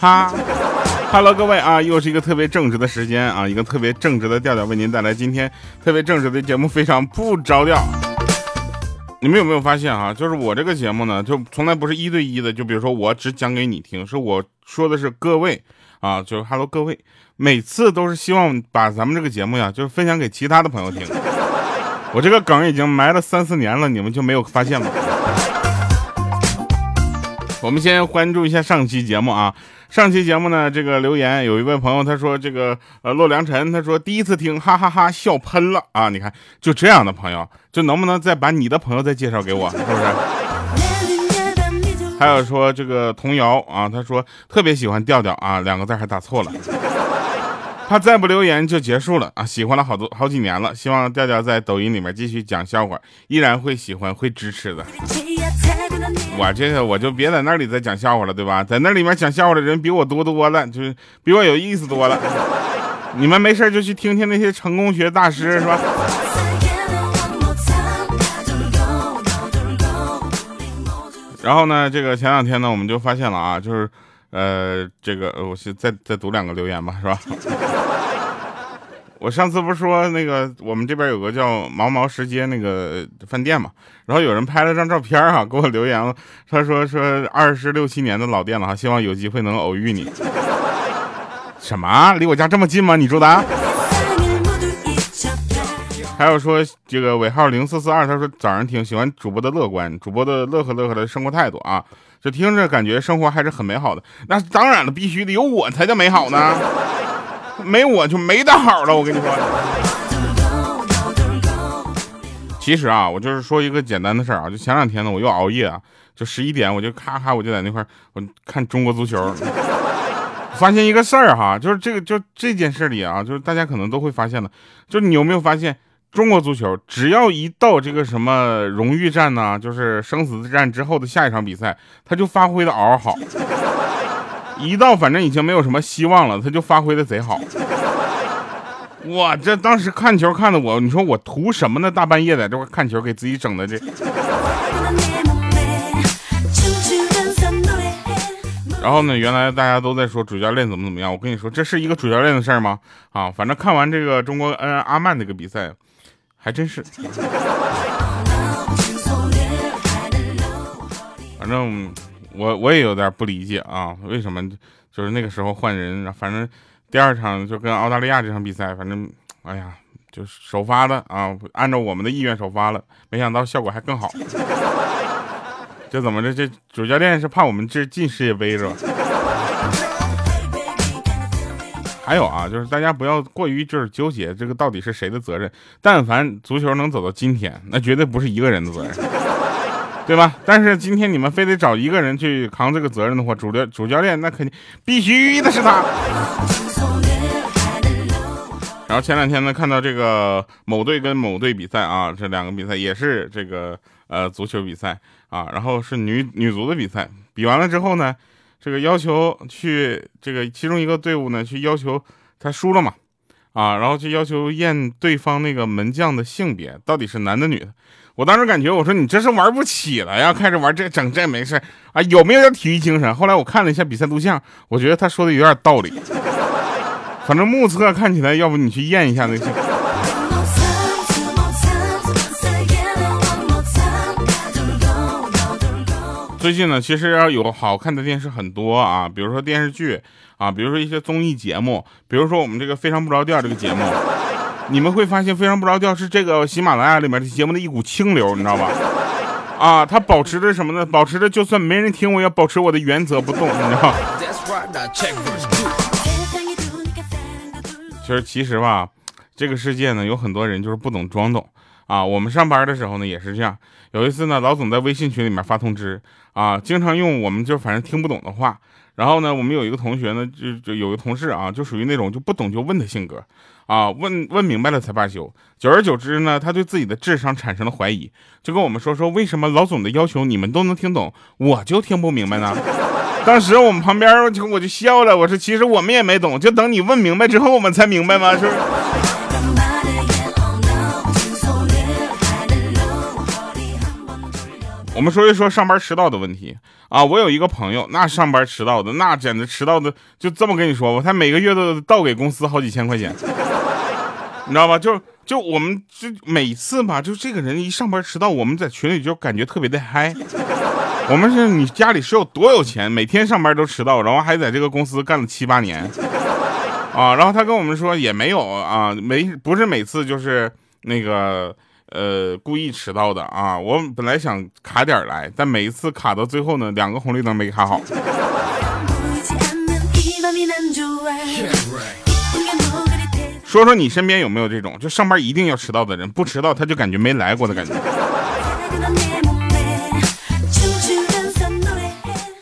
哈，Hello，各位啊，又是一个特别正直的时间啊，一个特别正直的调调为您带来今天特别正直的节目，非常不着调。你们有没有发现啊？就是我这个节目呢，就从来不是一对一的，就比如说我只讲给你听，是我说的是各位啊，就是 Hello 各位，每次都是希望把咱们这个节目呀，就是分享给其他的朋友听。我这个梗已经埋了三四年了，你们就没有发现吗？我们先关注一下上期节目啊，上期节目呢，这个留言有一位朋友他说这个呃洛良辰他说第一次听哈哈哈笑喷了啊，你看就这样的朋友，就能不能再把你的朋友再介绍给我，是不是？还有说这个童谣啊，他说特别喜欢调调啊，两个字还打错了，他再不留言就结束了啊，喜欢了好多好几年了，希望调调在抖音里面继续讲笑话，依然会喜欢会支持的。我这个我就别在那里再讲笑话了，对吧？在那里面讲笑话的人比我多多了，就是比我有意思多了。你们没事就去听听那些成功学大师，是吧？然后呢，这个前两天呢，我们就发现了啊，就是，呃，这个我是再再读两个留言吧，是吧？我上次不是说那个我们这边有个叫毛毛石街那个饭店嘛，然后有人拍了张照片啊，给我留言了，他说说二十六七年的老店了哈，希望有机会能偶遇你。什么？离我家这么近吗？你住的？还有说这个尾号零四四二，他说早上听喜欢主播的乐观，主播的乐呵乐呵的生活态度啊，就听着感觉生活还是很美好的。那当然了，必须得有我才叫美好呢。没我就没得好了，我跟你说。其实啊，我就是说一个简单的事儿啊，就前两天呢，我又熬夜啊，就十一点我就咔咔我就在那块我看中国足球，发现一个事儿哈，就是这个就这件事里啊，就是大家可能都会发现的，就你有没有发现，中国足球只要一到这个什么荣誉战呢，就是生死之战之后的下一场比赛，他就发挥的嗷嗷好。一到反正已经没有什么希望了，他就发挥的贼好。我，这当时看球看的我，你说我图什么呢？大半夜在这块看球，给自己整的这。然后呢，原来大家都在说主教练怎么怎么样，我跟你说，这是一个主教练的事儿吗？啊，反正看完这个中国嗯阿曼那个比赛，还真是。反正。我我也有点不理解啊，为什么就是那个时候换人，反正第二场就跟澳大利亚这场比赛，反正哎呀，就是首发的啊，按照我们的意愿首发了，没想到效果还更好。这怎么着？这主教练是怕我们这进世界杯是吧？还有啊，就是大家不要过于就是纠结这个到底是谁的责任。但凡足球能走到今天，那绝对不是一个人的责任。对吧？但是今天你们非得找一个人去扛这个责任的话，主教主教练那肯定必须的是他。然后前两天呢，看到这个某队跟某队比赛啊，这两个比赛也是这个呃足球比赛啊，然后是女女足的比赛。比完了之后呢，这个要求去这个其中一个队伍呢去要求他输了嘛啊，然后去要求验对方那个门将的性别到底是男的女的。我当时感觉，我说你这是玩不起了呀，开始玩这整这没事啊，有没有点体育精神？后来我看了一下比赛录像，我觉得他说的有点道理。反正目测看起来，要不你去验一下那些。最近呢，其实要有好看的电视很多啊，比如说电视剧啊，比如说一些综艺节目，比如说我们这个非常不着调这个节目。你们会发现非常不着调，是这个喜马拉雅里面的节目的一股清流，你知道吧？啊，它保持着什么呢？保持着就算没人听，我也保持我的原则不动，你知道。其实其实吧，这个世界呢，有很多人就是不懂装懂啊。我们上班的时候呢，也是这样。有一次呢，老总在微信群里面发通知啊，经常用我们就反正听不懂的话。然后呢，我们有一个同学呢，就就有一个同事啊，就属于那种就不懂就问的性格。啊，问问明白了才罢休。久而久之呢，他对自己的智商产生了怀疑，就跟我们说说为什么老总的要求你们都能听懂，我就听不明白呢？当时我们旁边我就我就笑了，我说其实我们也没懂，就等你问明白之后我们才明白吗？是？我们说一说上班迟到的问题啊。我有一个朋友，那上班迟到的，那简直迟到的，就这么跟你说吧，他每个月都倒给公司好几千块钱，你知道吧？就就我们就每次吧，就这个人一上班迟到，我们在群里就感觉特别的嗨。我们是你家里是有多有钱，每天上班都迟到，然后还在这个公司干了七八年啊。然后他跟我们说也没有啊，没不是每次就是那个。呃，故意迟到的啊！我本来想卡点来，但每一次卡到最后呢，两个红绿灯没卡好。说说你身边有没有这种，就上班一定要迟到的人，不迟到他就感觉没来过的感觉。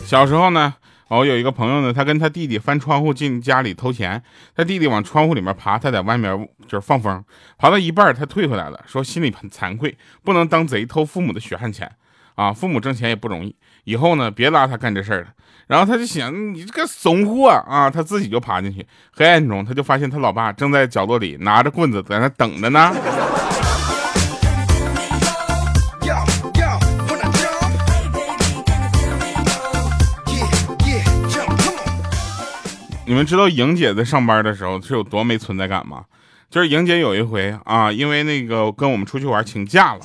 小时候呢。哦，有一个朋友呢，他跟他弟弟翻窗户进家里偷钱，他弟弟往窗户里面爬，他在外面就是放风，爬到一半他退回来了，说心里很惭愧，不能当贼偷父母的血汗钱啊，父母挣钱也不容易，以后呢别拉他干这事儿了。然后他就想，你这个怂货啊，他自己就爬进去，黑暗中他就发现他老爸正在角落里拿着棍子在那等着呢。你们知道莹姐在上班的时候是有多没存在感吗？就是莹姐有一回啊，因为那个跟我们出去玩请假了，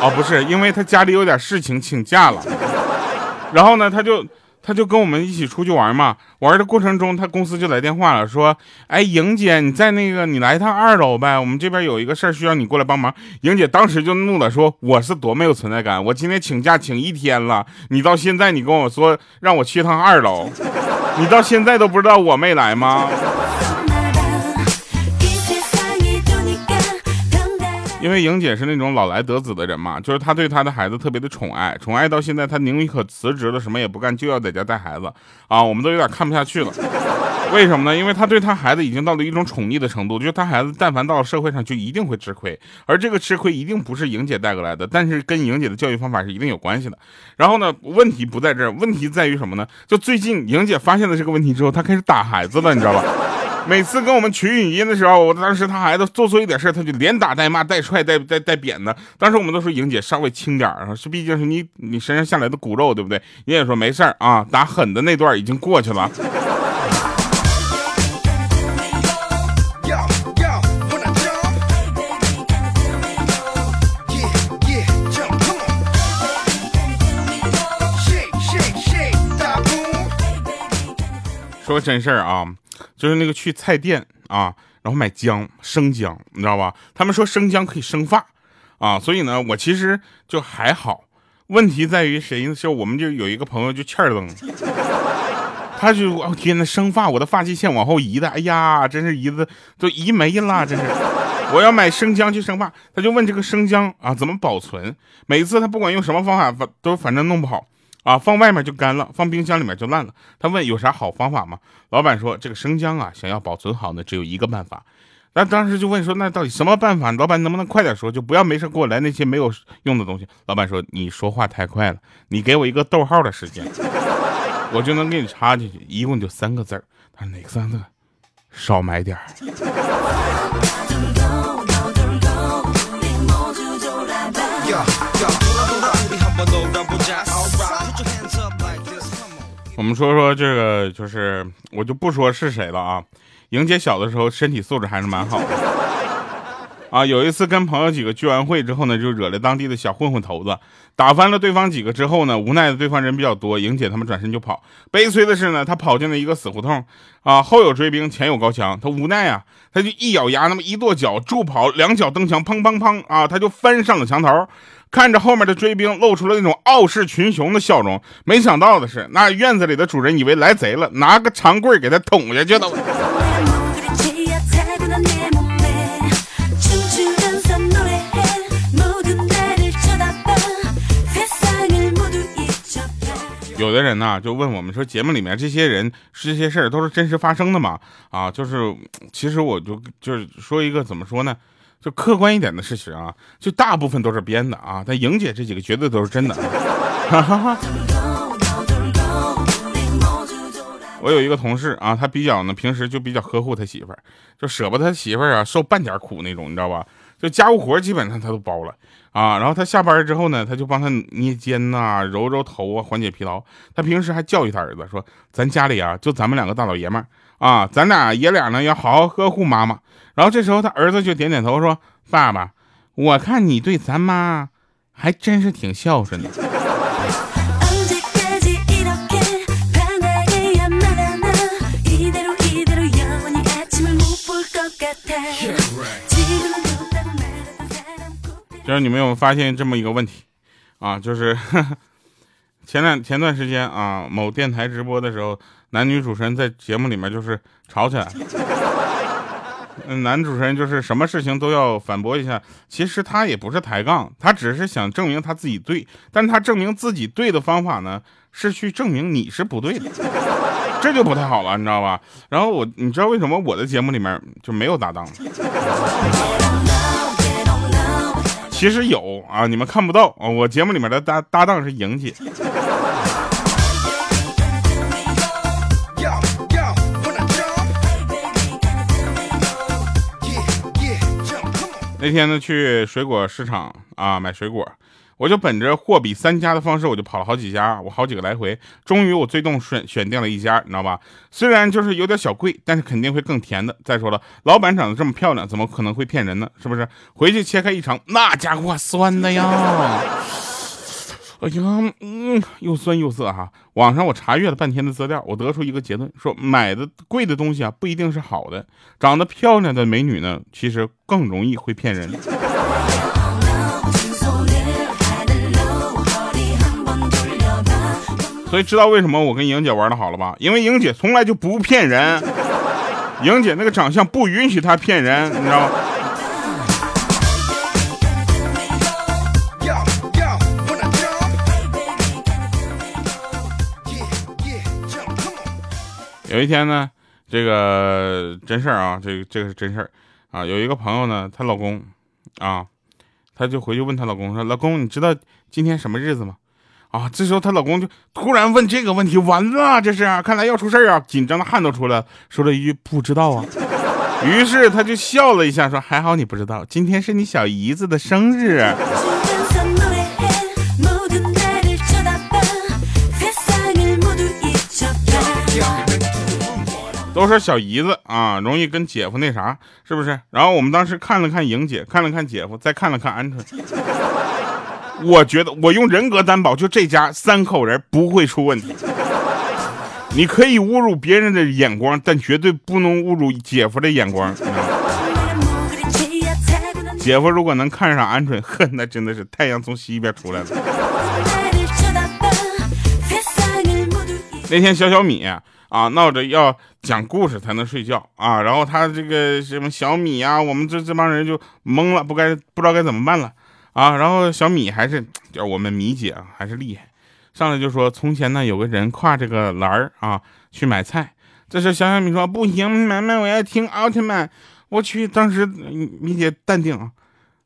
哦，不是，因为他家里有点事情请假了，然后呢，他就他就跟我们一起出去玩嘛，玩的过程中，他公司就来电话了，说，哎，莹姐，你在那个你来一趟二楼呗，我们这边有一个事儿需要你过来帮忙。莹姐当时就怒了，说我是多没有存在感，我今天请假请一天了，你到现在你跟我说让我去趟二楼。你到现在都不知道我没来吗？因为莹姐是那种老来得子的人嘛，就是她对她的孩子特别的宠爱，宠爱到现在，她宁可辞职了，什么也不干，就要在家带孩子啊！我们都有点看不下去了。为什么呢？因为她对她孩子已经到了一种宠溺的程度，就是她孩子但凡到了社会上，就一定会吃亏，而这个吃亏一定不是莹姐带过来的，但是跟莹姐的教育方法是一定有关系的。然后呢，问题不在这儿，问题在于什么呢？就最近莹姐发现了这个问题之后，她开始打孩子了，你知道吧？每次跟我们取语音的时候，我当时他孩子做错一点事他就连打带骂带踹带带带扁的。当时我们都说莹姐稍微轻点儿，是毕竟是你你身上下来的骨肉，对不对？莹姐说没事儿啊，打狠的那段已经过去了。说真事儿啊。就是那个去菜店啊，然后买姜生姜，你知道吧？他们说生姜可以生发啊，所以呢，我其实就还好。问题在于谁呢？就我们就有一个朋友就欠儿登，他就哦天呐，生发，我的发际线往后移的，哎呀，真是移的都移没了，真是。我要买生姜去生发，他就问这个生姜啊怎么保存？每次他不管用什么方法，反都反正弄不好。啊，放外面就干了，放冰箱里面就烂了。他问有啥好方法吗？老板说这个生姜啊，想要保存好呢，只有一个办法。那当时就问说，那到底什么办法？老板能不能快点说，就不要没事给我来那些没有用的东西。老板说你说话太快了，你给我一个逗号的时间，我就能给你插进去。一共就三个字儿，他说哪个三个？少买点儿。我们说说这个，就是我就不说是谁了啊。莹姐小的时候身体素质还是蛮好的啊。有一次跟朋友几个聚完会之后呢，就惹了当地的小混混头子，打翻了对方几个之后呢，无奈的对方人比较多，莹姐他们转身就跑。悲催的是呢，他跑进了一个死胡同啊，后有追兵，前有高墙，他无奈啊，他就一咬牙，那么一跺脚助跑，两脚蹬墙，砰砰砰啊，他就翻上了墙头。看着后面的追兵，露出了那种傲视群雄的笑容。没想到的是，那院子里的主人以为来贼了，拿个长棍给他捅下去了。有的人呢，就问我们说，节目里面这些人这些事儿都是真实发生的吗？啊，就是，其实我就就是说一个怎么说呢？就客观一点的事实啊，就大部分都是编的啊，但莹姐这几个绝对都是真的。我有一个同事啊，他比较呢，平时就比较呵护他媳妇儿，就舍不得他媳妇儿啊受半点苦那种，你知道吧？就家务活基本上他都包了啊。然后他下班之后呢，他就帮他捏肩呐、揉揉头啊，缓解疲劳。他平时还教育他儿子说：“咱家里啊，就咱们两个大老爷们儿啊，咱俩爷俩呢要好好呵护妈妈。”然后这时候他儿子就点点头说：“爸爸，我看你对咱妈还真是挺孝顺的。”就是你们有发现这么一个问题啊？就是 前两前段时间啊，某电台直播的时候，男女主持人在节目里面就是吵起来了。男主持人就是什么事情都要反驳一下，其实他也不是抬杠，他只是想证明他自己对。但他证明自己对的方法呢，是去证明你是不对的，这就不太好了，你知道吧？然后我，你知道为什么我的节目里面就没有搭档？其实有啊，你们看不到啊。我节目里面的搭搭档是莹姐。那天呢，去水果市场啊买水果。我就本着货比三家的方式，我就跑了好几家，我好几个来回，终于我最终选选定了一家，你知道吧？虽然就是有点小贵，但是肯定会更甜的。再说了，老板长得这么漂亮，怎么可能会骗人呢？是不是？回去切开一尝，那家伙酸的呀！哎呀，嗯，又酸又涩哈。网上我查阅了半天的资料，我得出一个结论，说买的贵的东西啊，不一定是好的。长得漂亮的美女呢，其实更容易会骗人。所以知道为什么我跟莹姐玩的好了吧？因为莹姐从来就不骗人，莹姐那个长相不允许她骗人，你知道吗？有一天呢，这个真事儿啊，这个这个是真事儿啊。有一个朋友呢，她老公啊，她就回去问她老公说：“老公，你知道今天什么日子吗？”啊，这时候她老公就突然问这个问题，完了，这是看来要出事儿啊！紧张的汗都出来了，说了一句不知道啊。于是他就笑了一下，说还好你不知道，今天是你小姨子的生日。都说小姨子啊，容易跟姐夫那啥，是不是？然后我们当时看了看莹姐，看了看姐夫，再看了看鹌鹑。我觉得我用人格担保，就这家三口人不会出问题。你可以侮辱别人的眼光，但绝对不能侮辱姐夫的眼光。姐夫如果能看上鹌鹑，呵，那真的是太阳从西边出来了。那天小小米，啊闹着要讲故事才能睡觉啊，然后他这个什么小米啊，我们这这帮人就懵了，不该不知道该怎么办了。啊，然后小米还是叫我们米姐啊，还是厉害，上来就说从前呢有个人挎着个篮儿啊去买菜，这时小小米说不行，买买我要听奥特曼。我去，当时米姐淡定啊，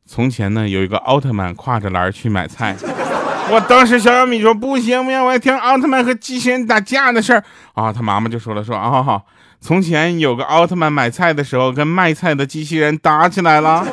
从前呢有一个奥特曼挎着篮儿去买菜，我当时小小米说不行，不行我要听奥特曼和机器人打架的事儿啊，他妈妈就说了说啊，从前有个奥特曼买菜的时候跟卖菜的机器人打起来了。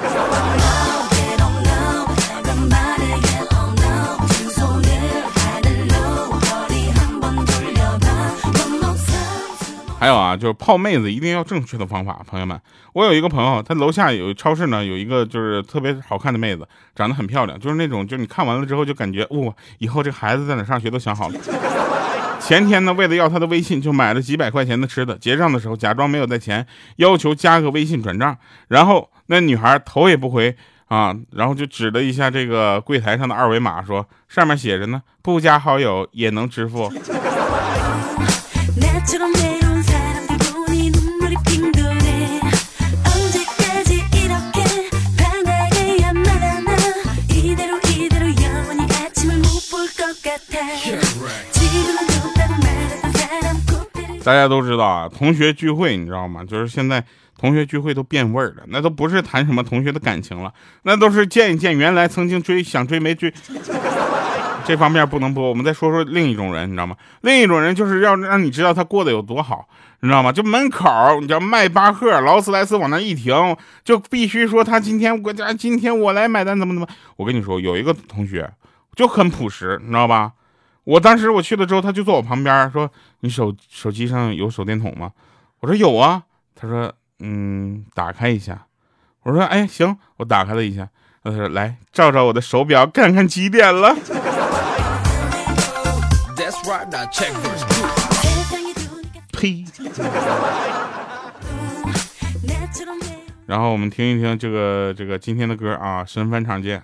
还有啊，就是泡妹子一定要正确的方法，朋友们。我有一个朋友，他楼下有超市呢，有一个就是特别好看的妹子，长得很漂亮，就是那种，就是你看完了之后就感觉，哇，以后这孩子在哪上学都想好了。前天呢，为了要他的微信，就买了几百块钱的吃的，结账的时候假装没有带钱，要求加个微信转账，然后那女孩头也不回啊，然后就指了一下这个柜台上的二维码，说上面写着呢，不加好友也能支付。大家都知道啊，同学聚会你知道吗？就是现在同学聚会都变味儿了，那都不是谈什么同学的感情了，那都是见一见原来曾经追想追没追，这方面不能播。我们再说说另一种人，你知道吗？另一种人就是要让你知道他过得有多好，你知道吗？就门口，你知道迈巴赫、劳斯莱斯往那一停，就必须说他今天我家今天我来买单，怎么怎么？我跟你说，有一个同学就很朴实，你知道吧？我当时我去了之后，他就坐我旁边说：“你手手机上有手电筒吗？”我说：“有啊。”他说：“嗯，打开一下。”我说：“哎，行，我打开了一下。”他说：“来照照我的手表，看看几点了。”呸！然后我们听一听这个这个今天的歌啊，神返场见。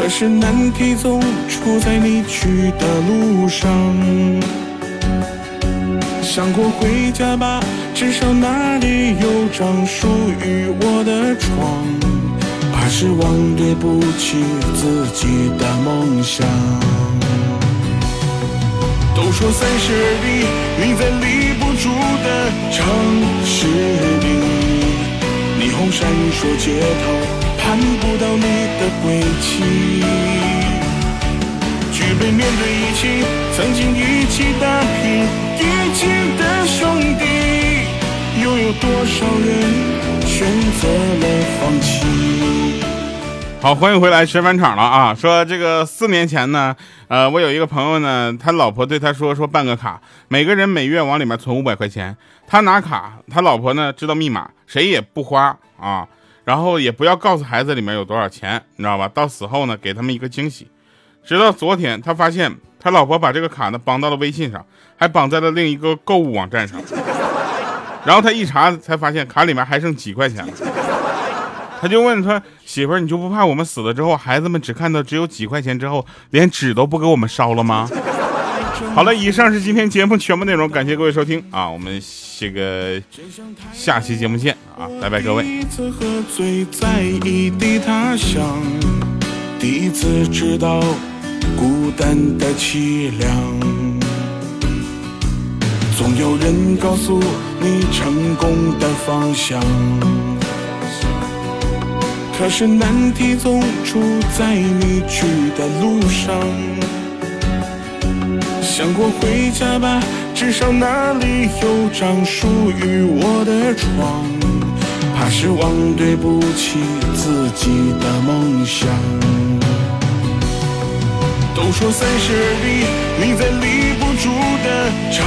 可是难题总出在你去的路上。想过回家吧，至少那里有张属于我的床。怕是忘对不起自己的梦想。都说三十而立，你在立不住的城市里，霓虹闪烁街头。看不到你的轨迹，举杯面对一起，曾经一起打拼一起的兄弟，又有多少人选择了放弃？好，欢迎回来，学返场了啊！说这个四年前呢，呃，我有一个朋友呢，他老婆对他说，说办个卡，每个人每月往里面存五百块钱，他拿卡，他老婆呢知道密码，谁也不花啊。然后也不要告诉孩子里面有多少钱，你知道吧？到死后呢，给他们一个惊喜。直到昨天，他发现他老婆把这个卡呢绑到了微信上，还绑在了另一个购物网站上。然后他一查，才发现卡里面还剩几块钱了。他就问他媳妇：“你就不怕我们死了之后，孩子们只看到只有几块钱之后，连纸都不给我们烧了吗？”好了，以上是今天节目全部内容，感谢各位收听啊！我们这个下期节目见啊，拜拜各位。第一次喝醉在异地他乡，第一次知道孤单的凄凉。总有人告诉你成功的方向，可是难题总出在你去的路上。想过回家吧，至少那里有张属于我的床。怕是忘对不起自己的梦想。都说三十而立，你在立不住的城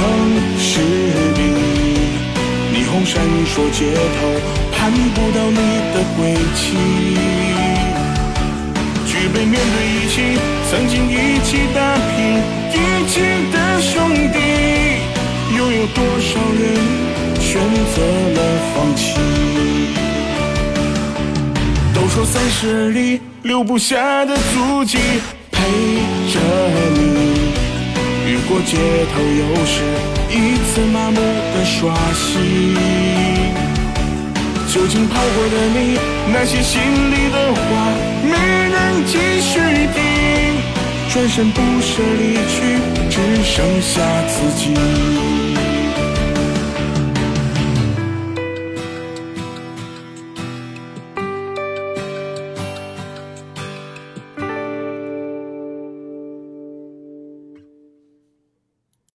市里，霓虹闪烁街头，盼不到你的归期。面对一起，曾经一起打拼。一起的兄弟，又有多少人选择了放弃？都说三十里留不下的足迹，陪着你越过街头，又是一次麻木的刷新。究竟跑过的你，那些心里的话，没继续听。转身不舍离去，只剩下自己。